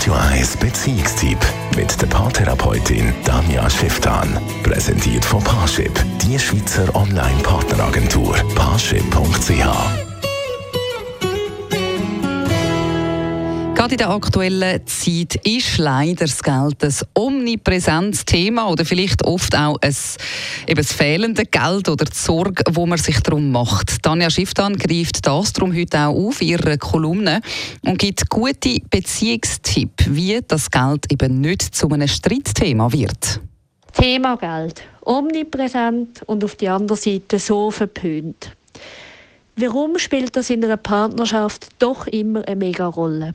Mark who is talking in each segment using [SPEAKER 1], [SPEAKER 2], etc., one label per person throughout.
[SPEAKER 1] Radio 1 Beziehungstyp mit der Paartherapeutin Danja Schifftan. Präsentiert von Paarship, die Schweizer Online-Partneragentur. Paarship.ch
[SPEAKER 2] Gerade in der aktuellen Zeit ist leider das Geld ein omnipräsentes Thema oder vielleicht oft auch ein, eben das fehlende Geld oder die Sorge, wo man sich darum macht. Tanja Schifftan greift das darum heute auch auf ihre Kolumne und gibt gute Beziehungstipps, wie das Geld eben nicht zu einem Streitthema wird.
[SPEAKER 3] Thema Geld. Omnipräsent und auf der anderen Seite so verpönt. Warum spielt das in einer Partnerschaft doch immer eine mega Rolle?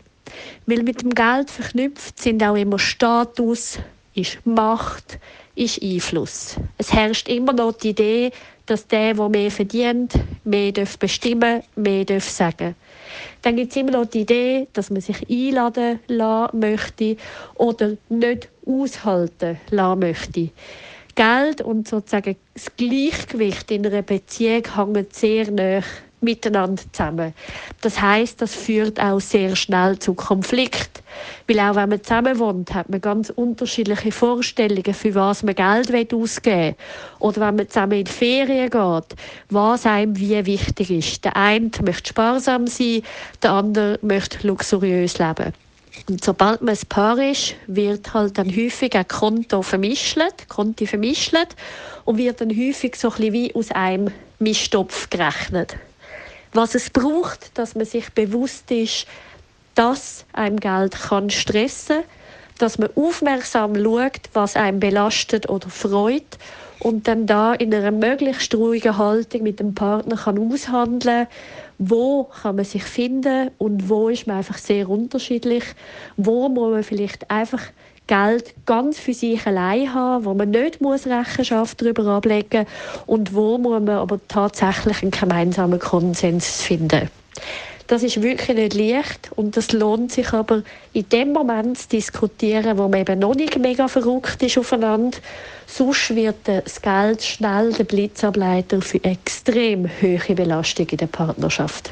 [SPEAKER 3] Weil mit dem Geld verknüpft sind auch immer Status, ist Macht, ist Einfluss. Es herrscht immer noch die Idee, dass der, der mehr verdient, mehr bestimmen mehr darf sagen Dann gibt es immer noch die Idee, dass man sich einladen lassen möchte oder nicht aushalten lassen möchte. Geld und sozusagen das Gleichgewicht in einer Beziehung hängen sehr nah miteinander zusammen. Das heißt, das führt auch sehr schnell zu Konflikt, weil auch wenn man zusammen wohnt, hat man ganz unterschiedliche Vorstellungen, für was man Geld ausgeben will. Oder wenn man zusammen in die Ferien geht, was einem wie wichtig ist. Der eine möchte sparsam sein, der andere möchte luxuriös leben. Und sobald man ein Paar ist, wird halt dann häufig ein Konto vermischt, Konti vermischt und wird dann häufig so ein bisschen wie aus einem Mischtopf gerechnet was es braucht, dass man sich bewusst ist, dass einem Geld kann stressen, dass man aufmerksam schaut, was einem belastet oder freut und dann da in einer möglichst ruhigen Haltung mit dem Partner kann aushandeln, wo kann man sich finden und wo ist man einfach sehr unterschiedlich, wo muss man vielleicht einfach Geld ganz für sich allein haben, wo man nicht muss Rechenschaft darüber ablegen und wo muss man aber tatsächlich einen gemeinsamen Konsens finden. Das ist wirklich nicht leicht und das lohnt sich aber in dem Moment zu diskutieren, wo man eben noch nicht mega verrückt ist aufeinander. Sonst wird das Geld schnell der Blitzableiter für extrem hohe Belastung in der Partnerschaft.